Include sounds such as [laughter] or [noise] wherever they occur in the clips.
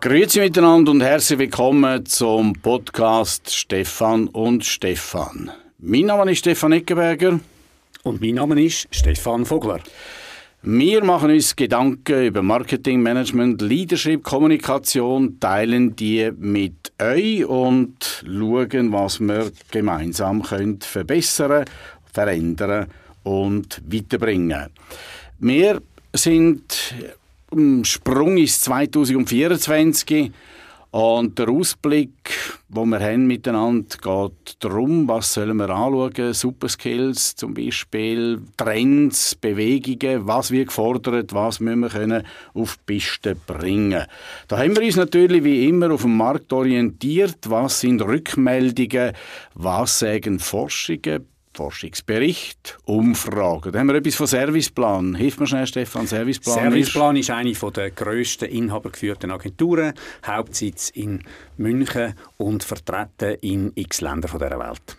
Grüezi miteinander und herzlich willkommen zum Podcast Stefan und Stefan. Mein Name ist Stefan Eckenberger. Und mein Name ist Stefan Vogler. Wir machen uns Gedanken über Marketing, Management, Leadership, Kommunikation, teilen die mit euch und schauen, was wir gemeinsam können verbessern, verändern und weiterbringen. Wir sind Sprung ist 2024 und der Ausblick, wo wir haben miteinander, geht darum, was sollen wir anschauen, Superskills zum Beispiel, Trends, Bewegungen, was wird gefordert, was müssen wir auf die Piste bringen. Da haben wir uns natürlich wie immer auf dem Markt orientiert, was sind Rückmeldungen, was sagen Forschungen, Forschungsbericht, Umfragen. Da haben wir etwas von Serviceplan. Hilf mir schnell, Stefan, Serviceplan. Serviceplan ist, ist eine der grössten inhabergeführten Agenturen, Hauptsitz in München und vertreten in x Ländern dieser Welt.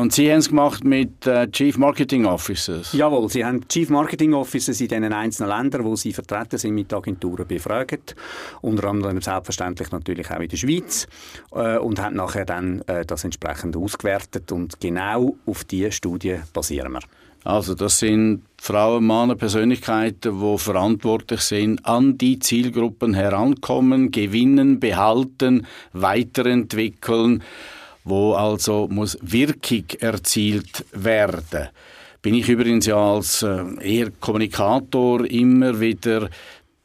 Und Sie haben es gemacht mit äh, Chief Marketing Officers? Jawohl, Sie haben Chief Marketing Officers in den einzelnen Ländern, wo Sie vertreten sind, mit Agenturen befragt. Unter anderem selbstverständlich natürlich auch in der Schweiz. Äh, und haben nachher dann äh, das entsprechend ausgewertet. Und genau auf diese Studie basieren wir. Also das sind Frauen, Männer, Persönlichkeiten, die verantwortlich sind, an die Zielgruppen herankommen, gewinnen, behalten, weiterentwickeln wo also muss Wirkung erzielt werden. Bin ich übrigens ja als äh, eher Kommunikator immer wieder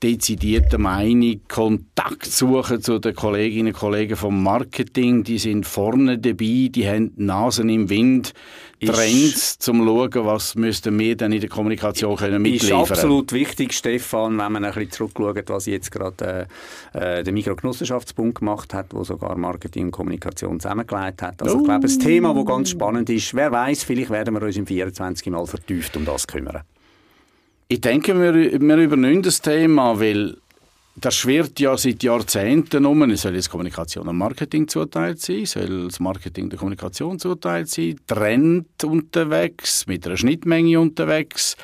dezidierte Meinung, Kontakt suchen zu den Kolleginnen und Kollegen vom Marketing. Die sind vorne dabei, die haben Nasen im Wind. Trends, zum schauen, was müssten wir dann in der Kommunikation können mitliefern Ist absolut wichtig, Stefan, wenn man ein bisschen zurückschaut, was jetzt gerade äh, äh der Mikrogenossenschaftsbund gemacht hat, wo sogar Marketing und Kommunikation zusammengelegt hat. Also oh. ich glaube, ein Thema, das ganz spannend ist. Wer weiß, vielleicht werden wir uns im 24 Mal vertieft um das kümmern. Ich denke, wir, wir übernehmen das Thema, weil das schwirrt ja seit Jahrzehnten um. Es soll jetzt Kommunikation und Marketing zuteilt sein, soll das Marketing der Kommunikation zuteilt sein, Trend unterwegs, mit einer Schnittmenge unterwegs.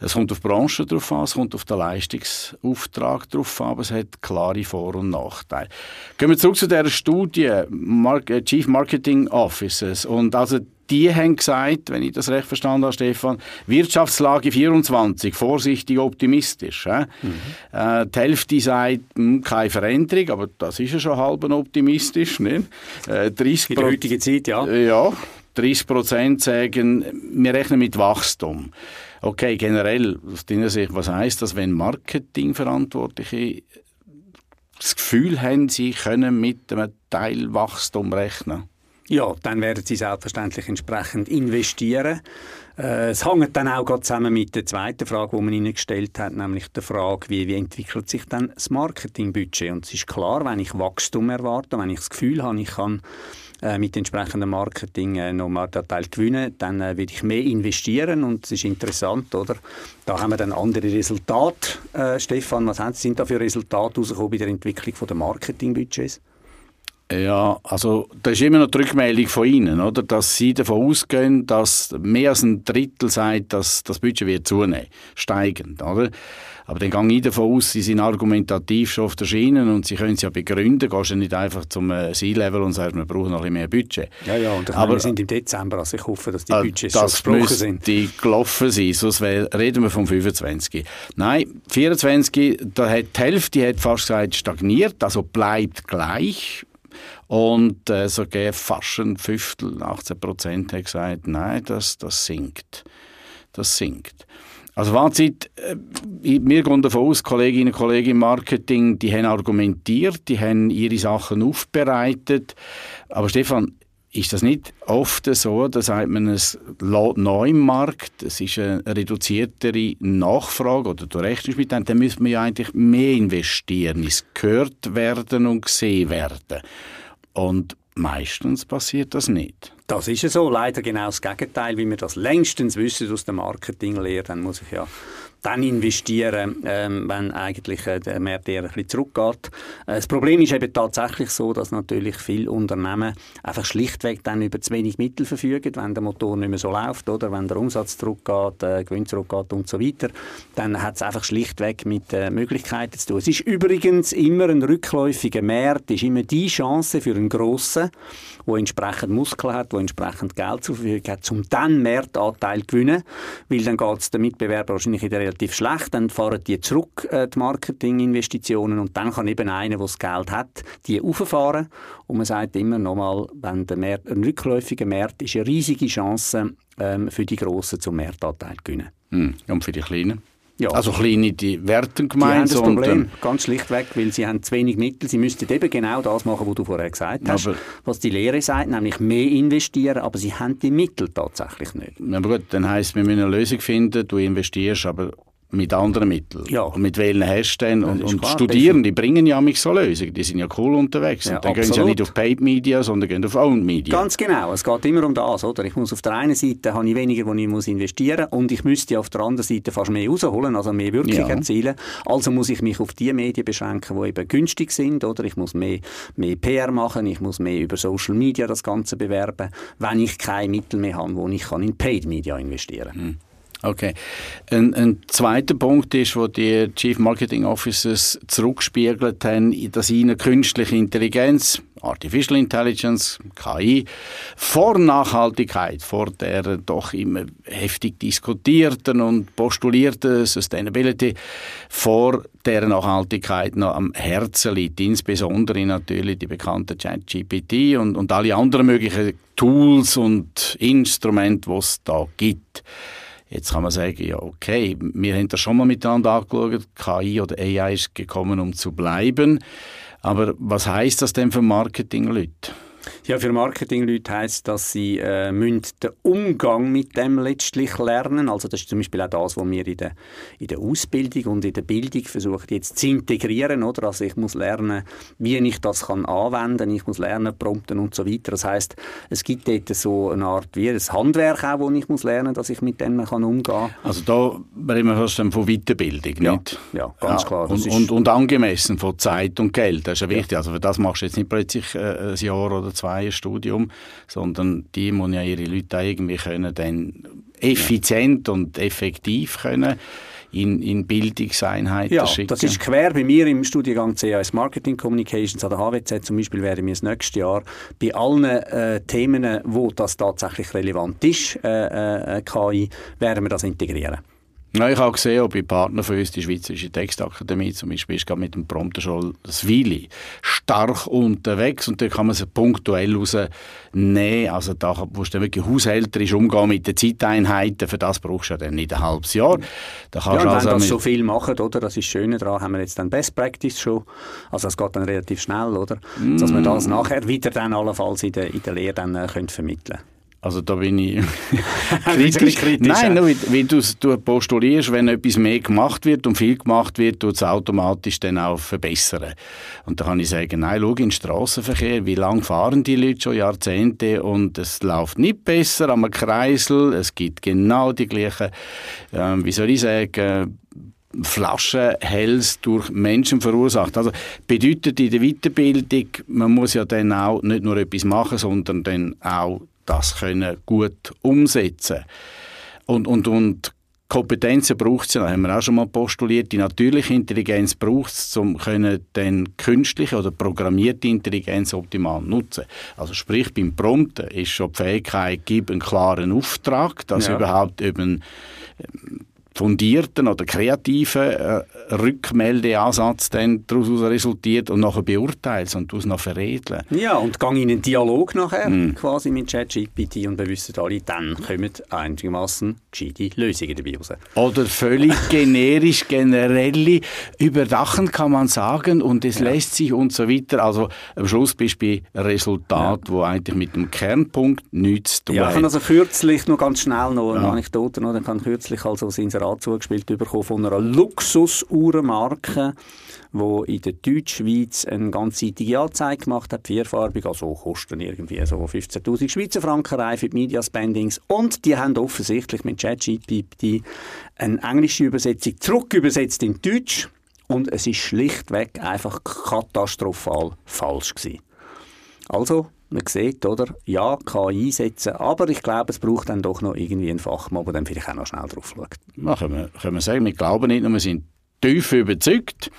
Es kommt auf die Branche drauf an, es kommt auf den Leistungsauftrag drauf an, aber es hat klare Vor- und Nachteile. Gehen wir zurück zu dieser Studie, äh, Chief Marketing Officers. Und also die haben gesagt, wenn ich das recht verstanden habe, Stefan, Wirtschaftslage 24, vorsichtig optimistisch. Äh? Mhm. Äh, die Hälfte sagt, mh, hm, keine Veränderung, aber das ist ja schon halb optimistisch. Nicht? Äh, 30 In der heutigen Zeit, ja. Ja, 30 Prozent sagen, wir rechnen mit Wachstum. Okay, generell, aus deiner Sicht, was heißt das, wenn Marketingverantwortliche das Gefühl haben, sie können mit einem Teilwachstum rechnen? Ja, dann werden sie selbstverständlich entsprechend investieren. Äh, es hängt dann auch zusammen mit der zweiten Frage, die man Ihnen gestellt hat, nämlich der Frage, wie, wie entwickelt sich dann das Marketingbudget? Und es ist klar, wenn ich Wachstum erwarte, wenn ich das Gefühl habe, ich kann äh, mit entsprechendem Marketing äh, nochmal den Teil gewinnen, dann äh, werde ich mehr investieren und es ist interessant, oder? Da haben wir dann andere Resultate. Äh, Stefan, was sind da für Resultate rausgekommen bei der Entwicklung der Marketingbudgets? Ja, also da ist immer noch die Rückmeldung von Ihnen, oder? dass Sie davon ausgehen, dass mehr als ein Drittel sagt, dass das Budget wird zunehmen, steigend. Oder? Aber dann gehe ich davon aus, Sie sind argumentativ schon auf der Schiene und Sie können es ja begründen. Gehst du nicht einfach zum äh, C-Level und sagst, wir brauchen noch ein bisschen mehr Budget. Ja, ja, und Aber, wir sind im Dezember, also ich hoffe, dass die äh, Budgets das schon sind. die gelaufen sein, sonst reden wir vom 25. Nein, 24, da hat die Hälfte hat fast gesagt, stagniert, also bleibt gleich und äh, sogar fast ein Fünftel, 18 Prozent, hat gesagt, nein, das, das sinkt. Das sinkt. Also Fazit, äh, wir gehen davon aus, Kolleginnen und Kollegen im Marketing, die haben argumentiert, die haben ihre Sachen aufbereitet. Aber Stefan, ist das nicht oft so, da sagt man, es lädt neu im Markt, es ist eine reduziertere Nachfrage oder du rechnest mit dem, dann müsste man ja eigentlich mehr investieren, es gehört werden und gesehen werden. Und meistens passiert das nicht. Das ist ja so, leider genau das Gegenteil, wie wir das längstens wissen aus der Marketinglehre. Dann muss ich ja dann investieren, ähm, wenn eigentlich äh, der Markt eher ein bisschen zurückgeht. Äh, das Problem ist eben tatsächlich so, dass natürlich viele Unternehmen einfach schlichtweg dann über zu wenig Mittel verfügen, wenn der Motor nicht mehr so läuft oder wenn der Umsatz zurückgeht, äh, Gewinn zurückgeht und so weiter, dann hat es einfach schlichtweg mit äh, Möglichkeiten zu tun. Es ist übrigens immer ein rückläufiger Markt, ist immer die Chance für einen Grossen, der entsprechend Muskeln hat, der entsprechend Geld zur Verfügung hat, um dann Marktanteil zu gewinnen, weil dann geht es den Mitbewerbern wahrscheinlich wieder relativ schlecht, dann fahren die zurück, äh, die Marketinginvestitionen, und dann kann eben einer, der das Geld hat, die auffahren. Und man sagt immer nochmal, wenn der Markt, ein rückläufiger Markt ist eine riesige Chance ähm, für die Grossen zum Marktanteil zu gewinnen. Hm. Und für die Kleinen? Ja. Also kleine, die werden gemeint. Die haben das Problem, ganz schlichtweg, weil sie haben zu wenig Mittel. Sie müssten eben genau das machen, was du vorher gesagt hast, aber, was die Lehre sagt, nämlich mehr investieren, aber sie haben die Mittel tatsächlich nicht. Aber gut, dann heisst, wir müssen eine Lösung finden, du investierst, aber mit anderen Mitteln. Ja. Und mit welchen hast du denn? Und, und Studierende bringen ja mich so Lösungen. Die sind ja cool unterwegs. Ja, und dann absolut. gehen sie ja nicht auf Paid Media, sondern gehen auf Owned Media. Ganz genau. Es geht immer um das. Oder? Ich muss auf der einen Seite habe ich weniger, wo ich muss investieren muss. Und ich müsste auf der anderen Seite fast mehr rausholen, also mehr Wirkung ja. erzielen. Also muss ich mich auf die Medien beschränken, die eben günstig sind. Oder ich muss mehr, mehr PR machen. Ich muss mehr über Social Media das Ganze bewerben, wenn ich keine Mittel mehr habe, wo ich kann in Paid Media investieren kann. Hm. Okay. Ein, ein, zweiter Punkt ist, wo die Chief Marketing Officers zurückspiegelt haben, dass ihnen künstliche Intelligenz, Artificial Intelligence, KI, vor Nachhaltigkeit, vor der doch immer heftig diskutierten und postulierten Sustainability, vor der Nachhaltigkeit noch am Herzen liegt. Insbesondere natürlich die bekannte ChatGPT und, und alle anderen möglichen Tools und Instrumente, die es da gibt. Jetzt kann man sagen, ja, okay, wir haben das schon mal miteinander angeschaut, KI oder AI ist gekommen, um zu bleiben. Aber was heißt das denn für Marketingleute? Ja, für Marketingleute heisst, dass sie äh, den Umgang mit dem letztlich lernen. Also das ist zum Beispiel auch das, was wir in der, in der Ausbildung und in der Bildung versuchen jetzt zu integrieren. Oder? Also ich muss lernen, wie ich das kann anwenden Ich muss lernen, prompten und so weiter. Das heißt, es gibt dort so eine Art wie ein Handwerk auch, wo ich muss lernen, dass ich mit dem kann umgehen kann. Also da reden wir dann von Weiterbildung, ja, nicht? Ja, ganz ja, klar. Und, und, und, angemessen von Zeit und Geld. Das ist ja wichtig. Ja. Also für das machst du jetzt nicht plötzlich äh, ein Jahr oder zwei Studium, sondern die müssen ja ihre Leute irgendwie können dann effizient und effektiv können in, in Bildungseinheiten ja, schicken. das ist quer bei mir im Studiengang CAS Marketing Communications an der HWZ zum Beispiel werden wir das nächste Jahr bei allen äh, Themen, wo das tatsächlich relevant ist, äh, äh, KI, werden wir das integrieren. Ja, ich habe gesehen, auch bei Partnern von uns, die Schweizerische Textakademie zum Beispiel, ist gerade mit dem Prompter schon das Willi stark unterwegs und da kann man es punktuell rausnehmen. Also da musst du wirklich haushälterisch umgehen mit den Zeiteinheiten, für das brauchst du ja dann nicht ein halbes Jahr. Da kannst ja, und also wenn das so viel machen, oder, das ist das Schöne daran, haben wir jetzt dann Best Practice schon, also es geht dann relativ schnell, oder, mm. dass wir das nachher wieder dann allenfalls in der, in der Lehre dann äh, vermitteln können. Also da bin ich [laughs] kritisch. kritisch. Nein, nur, weil du, du postulierst, wenn etwas mehr gemacht wird und viel gemacht wird, tut es automatisch dann auch verbessern. Und da kann ich sagen, nein, schau in den Strassenverkehr, wie lange fahren die Leute schon Jahrzehnte und es läuft nicht besser am Kreisel, es gibt genau die gleichen, äh, wie soll ich sagen, Flaschenhälse durch Menschen verursacht. Also bedeutet in der Weiterbildung, man muss ja dann auch nicht nur etwas machen, sondern dann auch das können gut umsetzen und und und Kompetenzen braucht es ja, haben wir auch schon mal postuliert. Die natürliche Intelligenz braucht es, um können dann künstliche oder programmierte Intelligenz optimal nutzen. Also sprich beim Prompten ist schon die Fähigkeit, gib einen klaren Auftrag, dass ja. überhaupt eben fundierten oder kreativen äh, Rückmeldeansatz dann daraus resultiert und nachher beurteilt und daraus noch veredeln. Ja, und gang in einen Dialog nachher mm. quasi mit ChatGPT und wir wissen alle, dann kommen einigermaßen gescheite Lösungen dabei raus. Oder völlig [laughs] generisch, generelle überdachen kann man sagen und es ja. lässt sich und so weiter. Also am Schluss bist du bei Resultat, ja. wo eigentlich mit dem Kernpunkt nichts zu tun Ja, ich habe also kürzlich, nur ganz schnell noch eine ja. Anekdote, noch, dann kann kürzlich also das Inserat Jahr zugespielt bekommen von einer Luxusuhrenmarke, wo in der Deutschschweiz eine ganzseitige Anzeige gemacht hat, vierfarbig, also kosten irgendwie so 15'000 Schweizer Franken rein für die Media Spendings und die haben offensichtlich mit ChatGPT eine englische Übersetzung zurückübersetzt in Deutsch und es ist schlichtweg einfach katastrophal falsch gewesen. Also, man sieht, oder? Ja, kann einsetzen, aber ich glaube, es braucht dann doch noch irgendwie einen Fachmann, der dann vielleicht auch noch schnell drauf schaut. Ja, können, wir, können wir sagen, wir glauben nicht nur, wir sind tief überzeugt.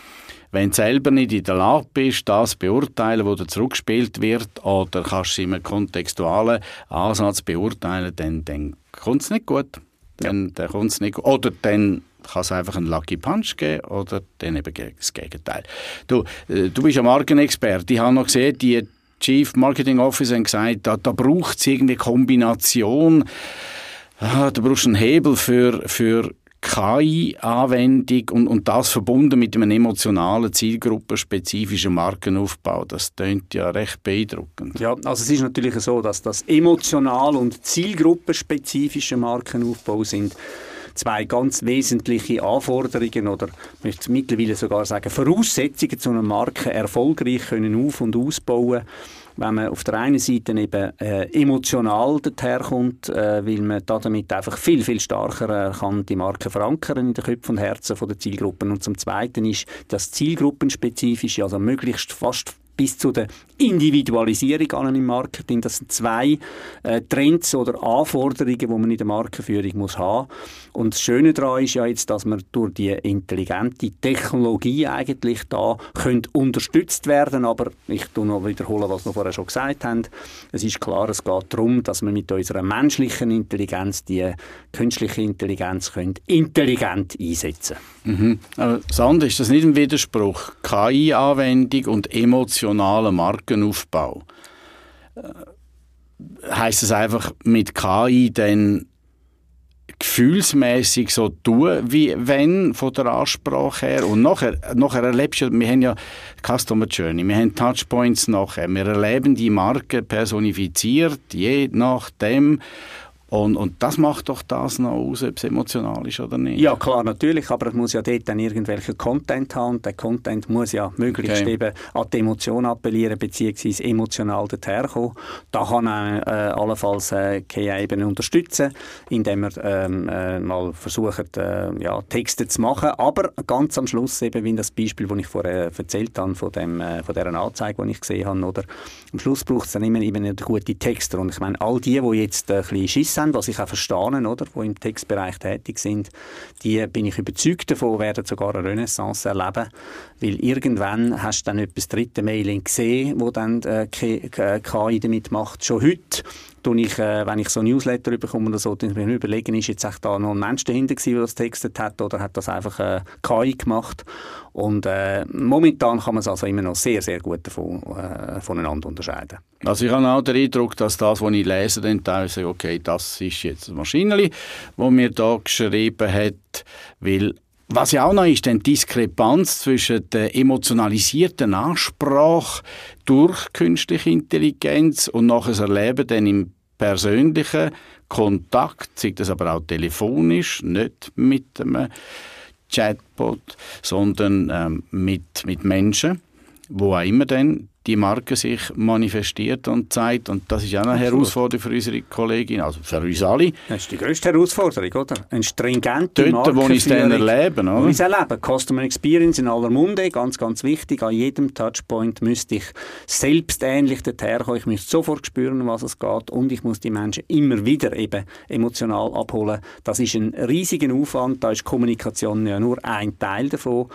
Wenn du selber nicht in der Lage bist, das beurteilen, was zurückgespielt wird, oder kannst du es einem kontextualen Ansatz beurteilen, dann, dann kommt es nicht gut. Dann, ja. dann kommt's nicht gut. Oder dann kann es einfach einen Lucky Punch geben oder dann eben das Gegenteil. Du, äh, du bist ein Markenexperte. Ich habe noch gesehen, die Chief Marketing Officer haben gesagt, da, da braucht es irgendwie Kombination. Ah, da brauchst du einen Hebel für, für KI-Anwendung und, und das verbunden mit einem emotionalen, zielgruppenspezifischen Markenaufbau. Das klingt ja recht beeindruckend. Ja, also es ist natürlich so, dass das emotional und zielgruppenspezifische Markenaufbau sind zwei ganz wesentliche Anforderungen oder ich möchte mittlerweile sogar sagen Voraussetzungen zu einer Marke erfolgreich können auf- und ausbauen wenn man auf der einen Seite eben äh, emotional daherkommt, äh, weil man damit einfach viel, viel stärker äh, kann die Marke verankern in den Köpfen und Herzen der Zielgruppen. Und zum Zweiten ist das Zielgruppenspezifische, also möglichst fast bis zu der Individualisierung an im Marketing. Das sind zwei äh, Trends oder Anforderungen, die man in der Markenführung muss haben. Und das Schöne daran ist ja jetzt, dass man durch die intelligente Technologie eigentlich da könnte unterstützt werden. Aber ich tue noch wiederholen, was wir vorher schon gesagt haben. Es ist klar, es geht darum, dass wir mit unserer menschlichen Intelligenz die künstliche Intelligenz können intelligent einsetzen. Mhm. Aber Sand, ist das nicht ein Widerspruch? KI-Anwendung und emotionaler Markenaufbau. Äh, heißt es einfach mit KI dann gefühlsmäßig so tun, wie wenn von der Ansprache her. Und nachher, nachher erlebst du, wir haben ja Customer Journey, wir haben Touchpoints nachher, wir erleben die Marke personifiziert, je nachdem, und, und das macht doch das noch aus, ob es emotional ist oder nicht. Ja, klar, natürlich, aber es muss ja dort dann irgendwelchen Content haben und der Content muss ja möglichst okay. eben an die Emotion appellieren beziehungsweise emotional dorthin Da kann er äh, allenfalls äh, KI eben unterstützen, indem er ähm, äh, mal versucht, äh, ja, Texte zu machen, aber ganz am Schluss eben, wie das Beispiel, das ich vorher erzählt habe, von, dem, äh, von dieser Anzeige, die ich gesehen habe, oder am Schluss braucht es dann immer, immer einen guten Texter und ich meine, all die, die jetzt ein bisschen Schiss haben, was ich auch verstehe, oder, die im Textbereich tätig sind, die bin ich überzeugt davon, werden sogar eine Renaissance erleben, weil irgendwann hast du dann etwas dritte Mailing gesehen, wo dann äh, KI damit macht. Schon heute tue ich, äh, wenn ich so Newsletter bekomme oder so, dann mir überlegen, ist jetzt echt da noch ein Mensch dahinter gewesen, der das textet hat, oder hat das einfach äh, KI gemacht? Und äh, momentan kann man es also immer noch sehr, sehr gut davon, äh, voneinander unterscheiden. Also ich habe auch den Eindruck, dass das, was ich lese, dann teilweise, okay, das ist jetzt ein Maschinenli, das mir da geschrieben hat, weil was ja auch noch ist, die Diskrepanz zwischen der emotionalisierten Ansprache durch künstliche Intelligenz und nachher das Erleben dann im persönlichen Kontakt, sei das aber auch telefonisch, nicht mit einem Chatbot, sondern ähm, mit, mit Menschen, wo auch immer dann die Marke sich manifestiert und zeigt. Und das ist auch eine Absolut. Herausforderung für unsere Kollegin, also für uns alle. Das ist die grösste Herausforderung, oder? Eine stringente Dort, wo wir es dann erleben, oder? Wo wir es erleben. Customer Experience in aller Munde, ganz, ganz wichtig. An jedem Touchpoint müsste ich selbst ähnlich dorthin Ich müsste sofort spüren, was es geht. Und ich muss die Menschen immer wieder eben emotional abholen. Das ist ein riesiger Aufwand. Da ist Kommunikation ja nur ein Teil davon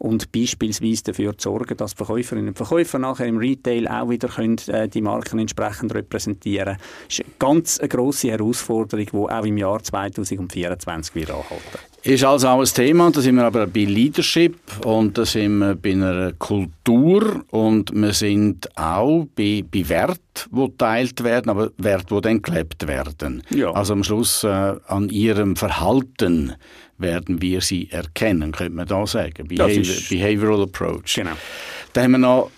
und beispielsweise dafür zu sorgen, dass Verkäuferinnen und Verkäufer nachher im Retail auch wieder können, äh, die Marken entsprechend repräsentieren können. Das ist eine ganz eine grosse Herausforderung, die auch im Jahr 2024 wieder anhalten ist also auch ein Thema, da sind wir aber bei Leadership und da sind wir bei einer Kultur und wir sind auch bei, bei Wert, die geteilt werden, aber Werte, die dann gelebt werden. Ja. Also am Schluss äh, an ihrem Verhalten werden wir sie erkennen, könnte man da sagen. Behavior, Behavioral Approach. Genau. Dann haben wir noch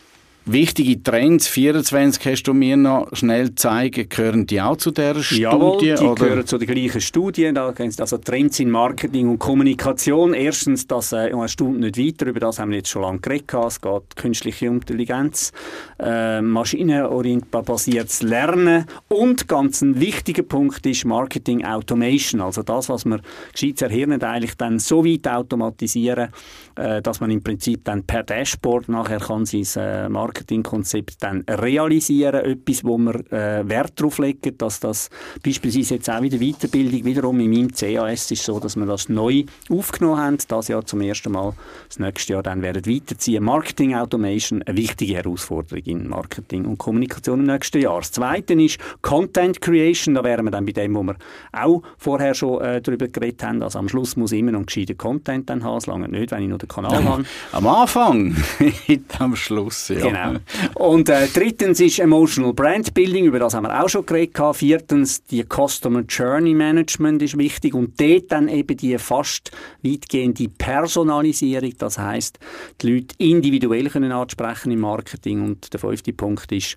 Wichtige Trends, 24 hast du mir noch schnell zeigen, gehören die auch zu dieser Studie? Jawohl, die oder? gehören zu der gleichen Studie. Also Trends in Marketing und Kommunikation. Erstens, das äh, eine Stunde nicht weiter, über das haben wir jetzt schon lange geredet. Es geht künstliche Intelligenz, äh, maschinenorientiertes Lernen und ganz ein wichtiger Punkt ist Marketing Automation. Also das, was man gescheit erhirnen, eigentlich dann so weit automatisieren, äh, dass man im Prinzip dann per Dashboard nachher kann sein äh, Marketingkonzept dann realisieren. Etwas, wo wir äh, Wert darauf legen, dass das beispielsweise jetzt auch in der Weiterbildung wiederum in meinem CAS ist so, dass wir das neu aufgenommen haben, das Jahr zum ersten Mal, das nächste Jahr dann werden weiterziehen. Marketing Automation, eine wichtige Herausforderung in Marketing und Kommunikation im nächsten Jahr. Das Zweite ist Content Creation, da wären wir dann bei dem, wo wir auch vorher schon äh, darüber geredet haben. Also am Schluss muss ich immer noch gescheiten Content dann haben, es lange nicht, wenn ich noch den Kanal [laughs] habe. Am Anfang, [laughs] am Schluss, ja. Genau. Genau. Und äh, drittens ist Emotional Brand Building, über das haben wir auch schon geredet. Viertens, die Customer Journey Management ist wichtig und dort dann eben die fast weitgehende Personalisierung, das heißt, die Leute individuell können ansprechen im Marketing. Und der fünfte Punkt ist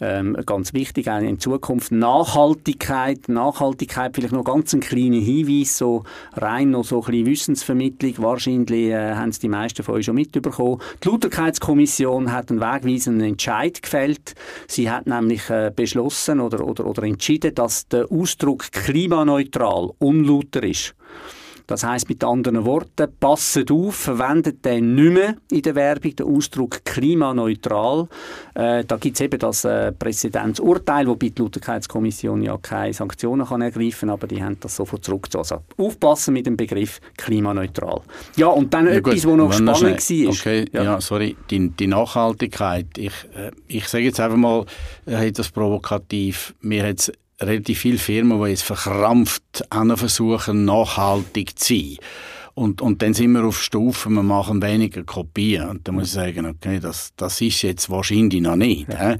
ähm, ganz wichtig, auch in Zukunft Nachhaltigkeit. Nachhaltigkeit, vielleicht noch ganz ein kleiner Hinweis, so rein noch so ein bisschen Wissensvermittlung. Wahrscheinlich äh, haben es die meisten von euch schon mitbekommen. Die Lauterkeitskommission hat einen wegweisenden Entscheid gefällt. Sie hat nämlich äh, beschlossen oder, oder, oder entschieden, dass der Ausdruck klimaneutral unlauter ist. Das heißt mit anderen Worten, passet auf, verwendet den nicht mehr in der Werbung, den Ausdruck klimaneutral. Äh, da gibt es eben das äh, Präzedenzurteil, wobei die Lauterkeitskommission ja keine Sanktionen kann ergreifen aber die haben das sofort zurückgezogen. Also aufpassen mit dem Begriff klimaneutral. Ja, und dann ja, etwas, was noch spannend war. Okay, ja. ja, sorry, die, die Nachhaltigkeit. Ich, äh, ich sage jetzt einfach mal, äh, das provokativ, mir hat relativ viele Firmen, die jetzt verkrampft versuchen, nachhaltig zu sein. Und, und dann sind wir auf Stufen, wir machen weniger Kopien. Und dann muss ich sagen, okay, das, das ist jetzt wahrscheinlich noch nicht. Ja.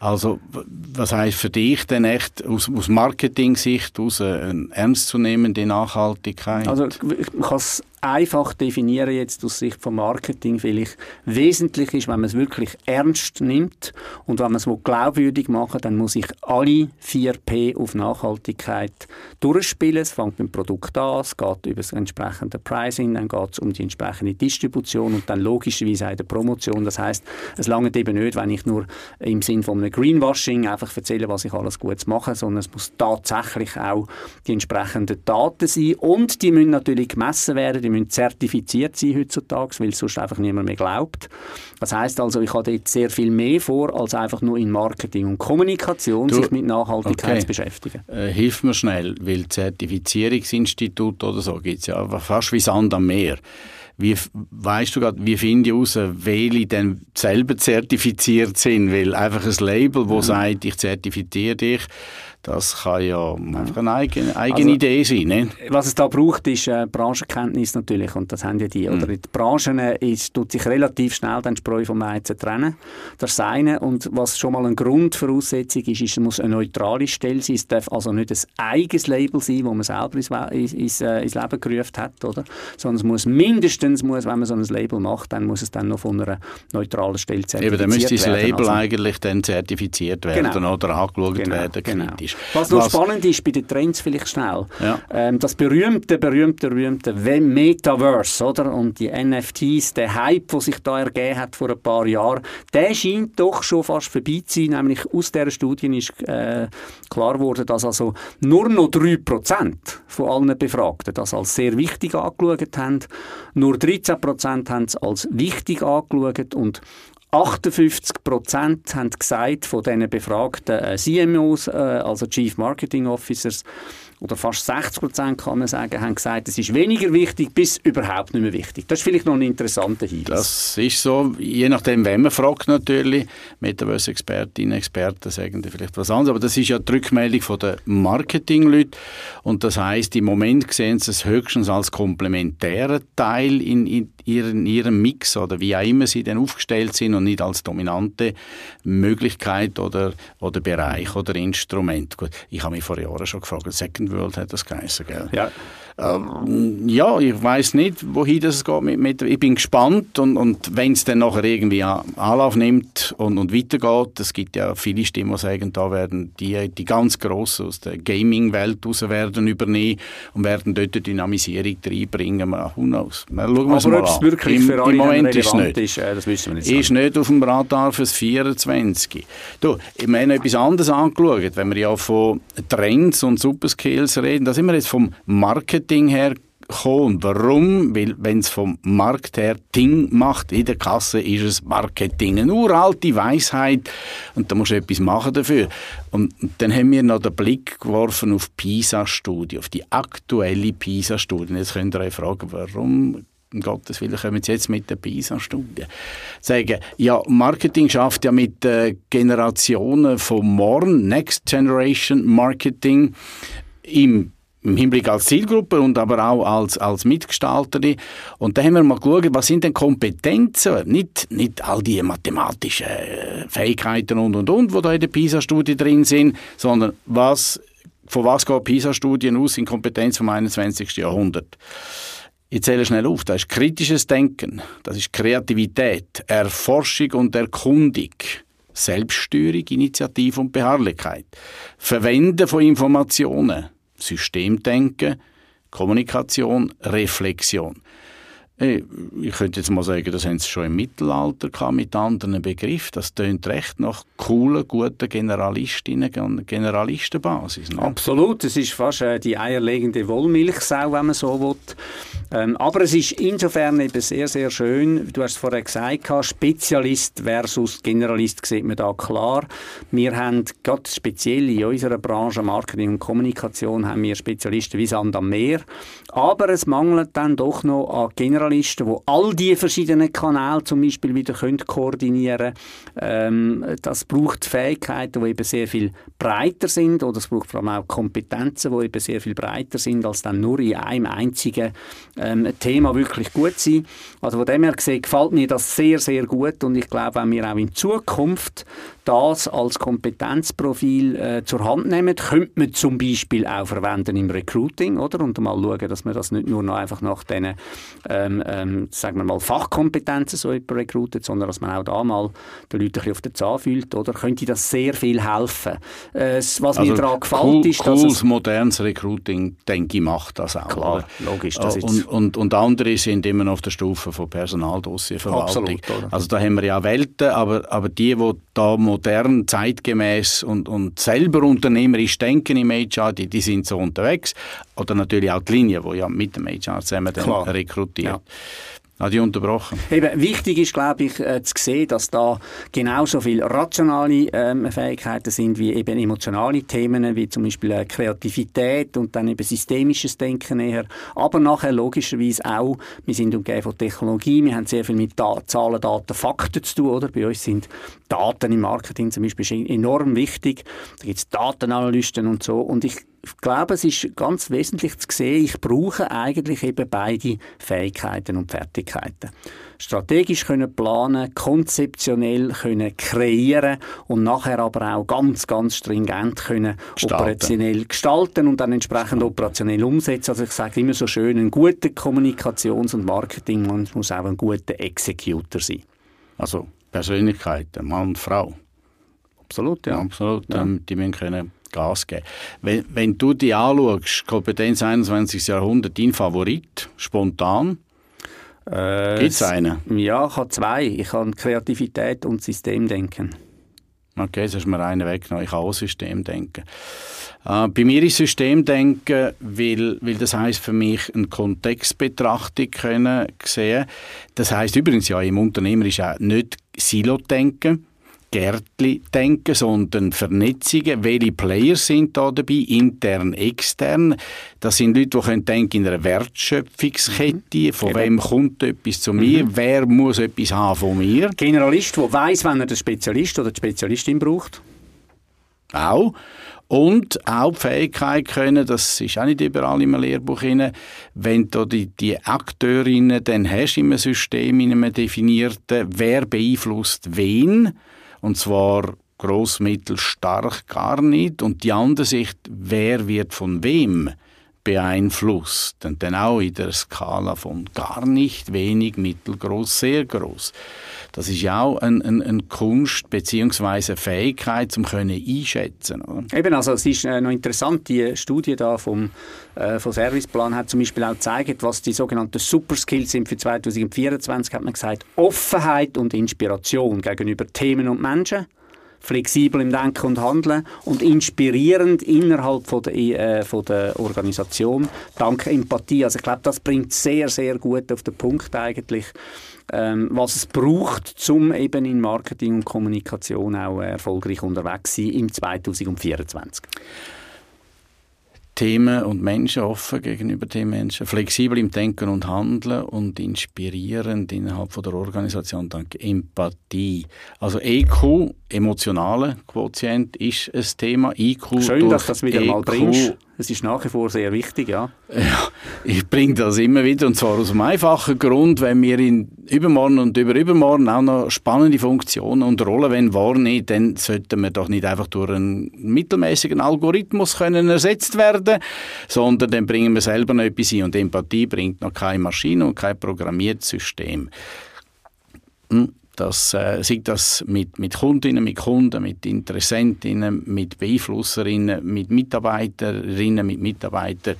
Also, was heißt für dich denn echt aus, aus Marketing-Sicht aus eine ernstzunehmende Nachhaltigkeit? Also, ich kann es einfach definieren jetzt aus Sicht vom Marketing vielleicht wesentlich ist, wenn man es wirklich ernst nimmt und wenn man es glaubwürdig machen dann muss ich alle 4P auf Nachhaltigkeit durchspielen. Es fängt mit dem Produkt an, es geht über das entsprechende Pricing, dann geht es um die entsprechende Distribution und dann logischerweise auch die Promotion. Das heißt, es langt eben nicht, wenn ich nur im Sinn von einem Greenwashing einfach erzähle, was ich alles Gutes mache, sondern es muss tatsächlich auch die entsprechenden Daten sein und die müssen natürlich gemessen werden, müssen zertifiziert sein heutzutage, weil es sonst einfach niemand mehr glaubt. Das heißt also, ich habe dort sehr viel mehr vor, als einfach nur in Marketing und Kommunikation du, sich mit Nachhaltigkeit okay. zu beschäftigen. Äh, hilf mir schnell, weil Zertifizierungsinstitut oder so gibt es ja fast wie Sand am Meer. Wie weißt du gerade, wie finde ich heraus, welche denn selber zertifiziert sind? Weil einfach ein Label, das mhm. sagt, ich zertifiziere dich, das kann ja einfach eine eigene, eigene also, Idee sein. Ne? Was es da braucht, ist äh, Branchenkenntnis natürlich und das haben ja die. Mhm. Oder in den Branchen ist, tut sich relativ schnell den Spreu vom Weizen trennen. Das ist eine. Und was schon mal eine Grundvoraussetzung ist, ist, es muss eine neutrale Stelle sein. Es darf also nicht ein eigenes Label sein, das man selber ins, ins, ins, äh, ins Leben gerufen hat, oder? sondern es muss mindestens, muss, wenn man so ein Label macht, dann muss es dann noch von einer neutralen Stelle zertifiziert werden. Eben, dann müsste das Label also, eigentlich dann zertifiziert werden genau. oder angeschaut genau, werden, genau. Ist. Was noch Was, spannend ist bei den Trends vielleicht schnell, ja. ähm, das berühmte, berühmte, berühmte Metaverse, oder? Und die NFTs, der Hype, der sich da ergeben hat vor ein paar Jahren, der scheint doch schon fast vorbei zu sein. Nämlich aus dieser Studie ist äh, klar geworden, dass also nur noch 3% von allen Befragten das als sehr wichtig angeschaut haben. Nur 13% haben es als wichtig angeschaut und 58 Prozent haben gesagt von diesen befragten äh, CMOs, äh, also Chief Marketing Officers, oder fast 60 Prozent kann man sagen, haben gesagt, es ist weniger wichtig bis überhaupt nicht mehr wichtig. Das ist vielleicht noch ein interessanter Hinweis. Das ist so, je nachdem, wen man fragt natürlich. Metaverse-Expertinnen, Experten sagen vielleicht was anderes, aber das ist ja die Rückmeldung der Marketingleute und das heißt, im Moment sehen sie es höchstens als komplementären Teil in, in, ihren, ihrem Mix oder wie auch immer sie denn aufgestellt sind und nicht als dominante Möglichkeit oder, oder Bereich oder Instrument. Gut, ich habe mich vor Jahren schon gefragt, World hat das geheißen, gell? Ja. Ähm, ja, ich weiß nicht, wohin das geht. Mit, mit, ich bin gespannt und, und wenn es dann nachher irgendwie Anlauf nimmt und, und weitergeht, es gibt ja viele Stimmen, die sagen, da werden die, die ganz Grossen aus der Gaming-Welt raus werden übernehmen und werden dort eine Dynamisierung reinbringen. Who knows? Schauen wir Aber ob es wirklich Im, für alle im Moment ist nicht. Ist, äh, das wissen wir nicht. Ist nicht auf dem Radar fürs 24. Du, wir haben etwas anderes angeschaut, wenn wir ja von Trends und Superskills reden, da sind wir jetzt vom Marketing her gekommen. Warum? Weil, wenn es vom Markt her Ding macht, in der Kasse ist es Marketing. Eine uralte Weisheit und da musst du etwas machen dafür. Und dann haben wir noch den Blick geworfen auf PISA-Studie, auf die aktuelle PISA-Studie. Jetzt könnt ihr euch fragen, warum um Gottes Willen kommen Sie jetzt mit der PISA-Studie. Sagen, ja, Marketing schafft ja mit äh, Generationen von morgen, Next Generation Marketing, im im Hinblick als Zielgruppe und aber auch als, als Mitgestalterin. Und da haben wir mal geschaut, was sind denn Kompetenzen? Nicht, nicht all die mathematischen äh, Fähigkeiten und, und, und, die da in der PISA-Studie drin sind, sondern was, von was geht PISA-Studien aus in Kompetenz vom 21. Jahrhundert? Ich zähle schnell auf. Das ist kritisches Denken, das ist Kreativität, Erforschung und Erkundung, Selbststeuerung, Initiative und Beharrlichkeit, Verwenden von Informationen, Systemdenken, Kommunikation, Reflexion. Ich könnte jetzt mal sagen, das haben sie schon im Mittelalter gehabt, mit anderen Begriffen. Das tönt recht nach coolen, guten Generalistinnen und Generalistenbasis. Ne? Absolut, es ist fast äh, die eierlegende Wollmilchsau, wenn man so will. Ähm, aber es ist insofern eben sehr, sehr schön, du hast es vorher gesagt, Spezialist versus Generalist sieht man da klar. Wir haben gerade speziell in unserer Branche Marketing und Kommunikation haben wir Spezialisten wie Sand am Meer. Aber es mangelt dann doch noch an Generalisten, die all die verschiedenen Kanäle zum Beispiel wieder können koordinieren können. Ähm, das braucht Fähigkeiten, die eben sehr viel breiter sind oder es braucht vor allem auch Kompetenzen, die eben sehr viel breiter sind, als dann nur in einem einzigen ähm, Thema wirklich gut sein. Also von dem her gesehen gefällt mir das sehr, sehr gut und ich glaube, wenn wir auch in Zukunft das als Kompetenzprofil äh, zur Hand nehmen, könnte man zum Beispiel auch verwenden im Recruiting, oder? Und mal schauen, dass man das nicht nur noch einfach nach diesen, ähm, ähm, sagen wir mal, Fachkompetenzen so recruitet, sondern dass man auch da mal den Leuten ein bisschen auf den Zahn fühlt, oder? Könnte das sehr viel helfen. Äh, was also mir daran gefällt, cool, ist, dass cooles, modernes Recruiting, denke ich, macht das auch. Klar, oder? logisch. Das und, ist und, und andere sind immer noch auf der Stufe von Personaldossierverwaltung. Absolut, also da haben wir ja Welten, aber, aber die, die da modern, zeitgemäß und, und selber unternehmerisch denken im HR, die, die sind so unterwegs. Oder natürlich auch die Linie, die ja mit dem HR zusammen dann rekrutiert. Ja. Habe ich unterbrochen? Eben, wichtig ist, glaube ich, äh, zu sehen, dass da genauso viele rationale ähm, Fähigkeiten sind wie eben emotionale Themen, wie zum Beispiel äh, Kreativität und dann eben systemisches Denken eher. Aber nachher logischerweise auch, wir sind umgeben von Technologie, wir haben sehr viel mit da Zahlen, Daten, Fakten zu tun, oder? Bei uns sind Daten im Marketing zum Beispiel enorm wichtig. Da gibt es Datenanalysten und so. Und ich ich glaube, es ist ganz wesentlich zu sehen, ich brauche eigentlich eben beide Fähigkeiten und Fertigkeiten. Strategisch können planen, konzeptionell können kreieren und nachher aber auch ganz, ganz stringent können gestalten. operationell gestalten und dann entsprechend operationell umsetzen. Also ich sage immer so schön, ein guter Kommunikations- und Marketingmann muss auch ein guter Executor sein. Also Persönlichkeiten, Mann und Frau. Absolut, ja. Absolut, ja. Ähm, die müssen können Gas geben. Wenn, wenn du die anschaust, Kompetenz 21. Jahrhundert, dein Favorit, spontan, äh, gibt es einen? Ja, ich habe zwei. Ich habe Kreativität und Systemdenken. Okay, jetzt hast du mir einen weggenommen. Ich habe auch Systemdenken. Äh, bei mir ist Systemdenken, weil, weil das heißt für mich eine Kontextbetrachtung können sehen. Das heißt übrigens ja im Unternehmer ist auch nicht Silo-Denken Gärtli denken, sondern Vernetzungen. Welche Player sind da dabei, intern, extern? Das sind Leute, die können denken in einer Wertschöpfungskette. Mhm. Von genau. wem kommt etwas zu mir? Mhm. Wer muss etwas haben von mir? Generalist, der weiß, wenn er den Spezialist oder die Spezialistin braucht. Auch. Und auch die Fähigkeit können, das ist auch nicht überall im Lehrbuch drin, wenn du die, die Akteurinnen dann hast im System, in einem definierten, wer beeinflusst wen, und zwar mittel, stark gar nicht. Und die andere Sicht, wer wird von wem beeinflusst. Und dann auch in der Skala von gar nicht, wenig, mittelgroß, sehr groß. Das ist ja auch eine ein, ein Kunst bzw. Fähigkeit, um können einschätzen. Oder? Eben, also es ist äh, noch interessant, die Studie da vom, äh, vom Serviceplan hat zum Beispiel auch gezeigt, was die sogenannten Superskills sind für 2024, hat man gesagt, Offenheit und Inspiration gegenüber Themen und Menschen flexibel im Denken und Handeln und inspirierend innerhalb von der, äh, von der Organisation, dank Empathie. Also ich glaube, das bringt sehr, sehr gut auf den Punkt eigentlich, ähm, was es braucht, um eben in Marketing und Kommunikation auch erfolgreich unterwegs zu sein im 2024. Themen und Menschen offen gegenüber den Menschen, flexibel im Denken und Handeln und inspirierend innerhalb von der Organisation dank Empathie. Also EQ, emotionale Quotient, ist ein Thema. IQ Schön, dass das wieder EQ, mal bringst. Es ist nach wie vor sehr wichtig, ja. Ja, ich bringe das immer wieder und zwar aus einem einfachen Grund, wenn wir in übermorgen und überübermorgen auch noch spannende Funktionen und Rollen wahrnehmen, dann sollten wir doch nicht einfach durch einen mittelmäßigen Algorithmus können ersetzt werden, sondern dann bringen wir selber noch etwas ein und Empathie bringt noch keine Maschine und kein programmiertes System. Hm? Das, äh, sei das mit, mit Kundinnen, mit Kunden, mit Interessentinnen, mit Beeinflusserinnen, mit Mitarbeiterinnen, mit Mitarbeitern.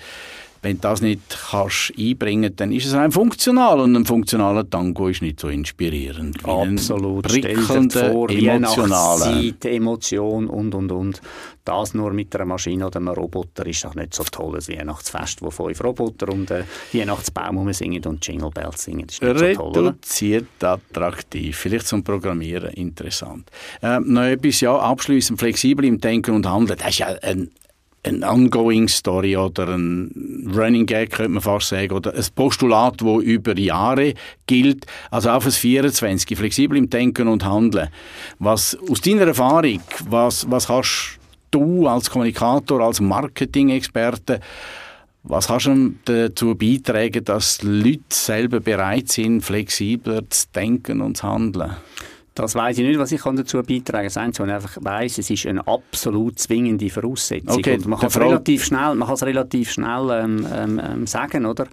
Wenn du das nicht kannst einbringen dann ist es ein funktional und ein funktionaler Tango ist nicht so inspirierend. Absolut. Stell dir vor, emotionale Emotion und, und, und. Das nur mit einer Maschine oder einem Roboter ist auch nicht so toll. Ein Weihnachtsfest, wo fünf Roboter und äh, Weihnachtsbaum singen und Jingle Bells singen. Das ist nicht Reduziert so toll, attraktiv. Vielleicht zum Programmieren interessant. Äh, noch etwas, ja, abschließend flexibel im Denken und Handeln. Das ist ja ein eine ongoing Story oder ein Running Gag, könnte man fast sagen, oder ein Postulat, das über Jahre gilt. Also auf das 24, flexibel im Denken und Handeln. Was, aus deiner Erfahrung, was, was kannst du als Kommunikator, als Marketing-Experte, was kannst du dazu beitragen, dass die Leute selber bereit sind, flexibler zu denken und zu handeln? Das weiß ich nicht, was ich dazu beitragen kann. Das ich einfach weiss, es ist eine absolut zwingende Voraussetzung. Okay, und man kann es relativ schnell, man kann es relativ schnell ähm, ähm, ähm, sagen, oder?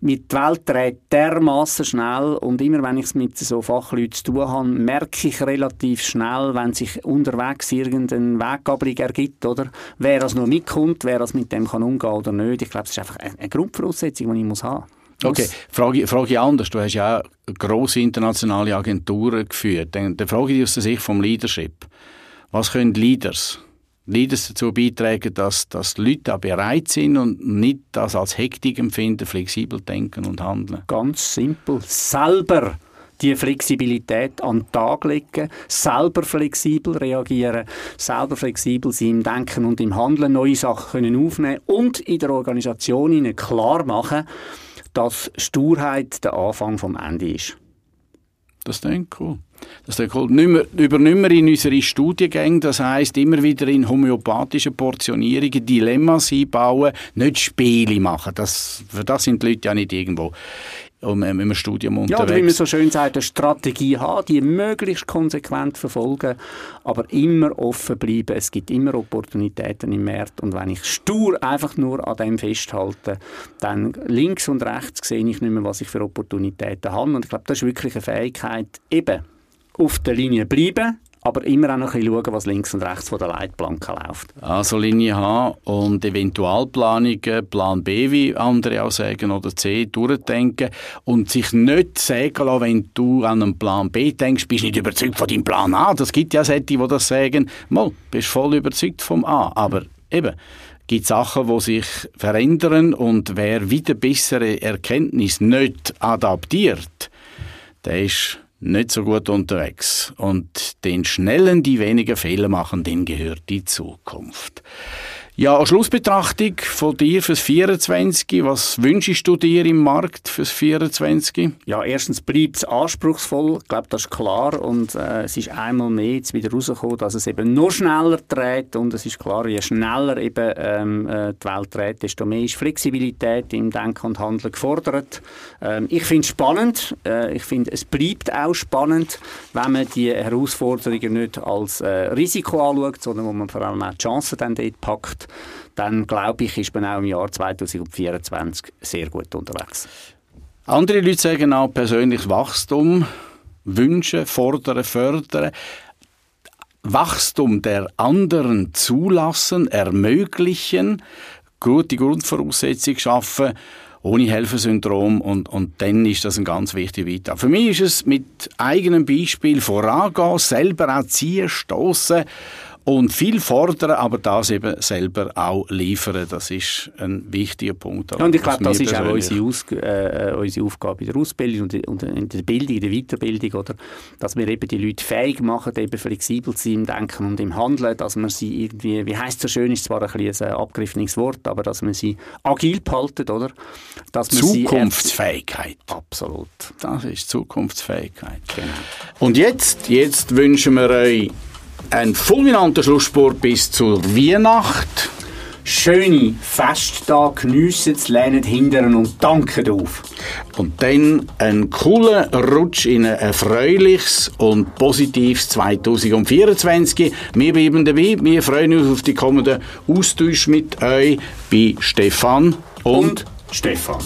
Mit der Welt dreht dermaßen schnell und immer wenn ich es mit so Fachleuten zu tun habe, merke ich relativ schnell, wenn sich unterwegs irgendeine Weggabelung ergibt, oder? Wer das nur mitkommt, wer das mit dem kann umgehen oder nicht. Ich glaube, es ist einfach eine Grundvoraussetzung, die ich muss haben muss. Okay, frage, frage ich anders. Du hast ja grosse internationale Agenturen geführt. Dann, dann frage ich dich aus der Sicht vom Leadership. Was können Leaders, Leaders dazu beitragen, dass, dass die Leute auch bereit sind und nicht das als Hektik empfinden, flexibel denken und handeln? Ganz simpel. Selber die Flexibilität an den Tag legen, selber flexibel reagieren, selber flexibel sein im Denken und im Handeln, neue Sachen können aufnehmen und in der Organisation ihnen klar machen, dass Sturheit der Anfang vom Ende ist. Das ist cool. Das ist cool. Nicht mehr, übernehmen wir in unsere Studiengänge, das heißt immer wieder in homöopathischen Portionierungen Dilemmas einbauen, nicht Spiele machen. Das, für das sind die Leute ja nicht irgendwo um, ähm, im Studium unterwegs. Ja, oder wie man so schön sagt, eine Strategie haben, die möglichst konsequent verfolgen, aber immer offen bleiben. Es gibt immer Opportunitäten im Markt und wenn ich stur einfach nur an dem festhalte, dann links und rechts sehe ich nicht mehr, was ich für Opportunitäten habe und ich glaube, das ist wirklich eine Fähigkeit, eben auf der Linie bleiben, aber immer auch noch ein bisschen schauen, was links und rechts von der Leitplanke läuft. Also Linie H und Eventualplanungen, Plan B, wie andere auch sagen, oder C, durchdenken und sich nicht sagen lassen, wenn du an einen Plan B denkst, bist du nicht überzeugt von deinem Plan A. Das gibt ja solche, die das sagen, mal, bist voll überzeugt vom A, aber eben, gibt Sachen, die sich verändern und wer wieder bessere Erkenntnis nicht adaptiert, der ist nicht so gut unterwegs. Und den Schnellen, die weniger Fehler machen, denen gehört die Zukunft. Ja, eine Schlussbetrachtung von dir fürs 24. Was wünschst du dir im Markt fürs 24? Ja, erstens bleibt es anspruchsvoll. Ich glaube, das ist klar. Und äh, es ist einmal mehr jetzt wieder rausgekommen, dass es eben noch schneller dreht. Und es ist klar, je schneller eben ähm, äh, die Welt dreht, desto mehr ist Flexibilität im Denken und Handeln gefordert. Ähm, ich finde es spannend. Äh, ich finde, es bleibt auch spannend, wenn man die Herausforderungen nicht als äh, Risiko anschaut, sondern wo man vor allem auch die Chancen dann dort packt. Dann glaube ich, ist man auch im Jahr 2024 sehr gut unterwegs. Andere Leute sagen auch persönlich Wachstum, wünschen, fordern, fördern. Wachstum der anderen zulassen, ermöglichen, gute Grundvoraussetzungen schaffen, ohne Helfersyndrom und, und dann ist das ein ganz wichtiger Beitrag. Für mich ist es mit eigenem Beispiel vorangehen, selber auch ziehen, stoßen und viel fordern, aber das eben selber auch liefern. Das ist ein wichtiger Punkt. Ja, und ich glaube, das ist auch unsere, Aus äh, unsere Aufgabe in der Ausbildung und, und in der Bildung, in der Weiterbildung, oder? dass wir eben die Leute fähig machen, eben flexibel zu sein im Denken und im Handeln, dass man sie irgendwie, wie heißt es so schön, ist zwar ein, bisschen ein abgriffenes Wort, aber dass man sie agil behalten, oder? Dass man Zukunftsfähigkeit. Sie, absolut. Das ist Zukunftsfähigkeit. Genau. Und jetzt, jetzt wünschen wir euch ein fulminanter Schlusssport bis zur Weihnacht. Schöne Festtage geniessen, lernen, hindern und danken auf. Und dann ein cooler Rutsch in ein erfreuliches und positives 2024. Wir bleiben dabei. Wir freuen uns auf die kommenden Austausch mit euch bei Stefan und, und Stefan.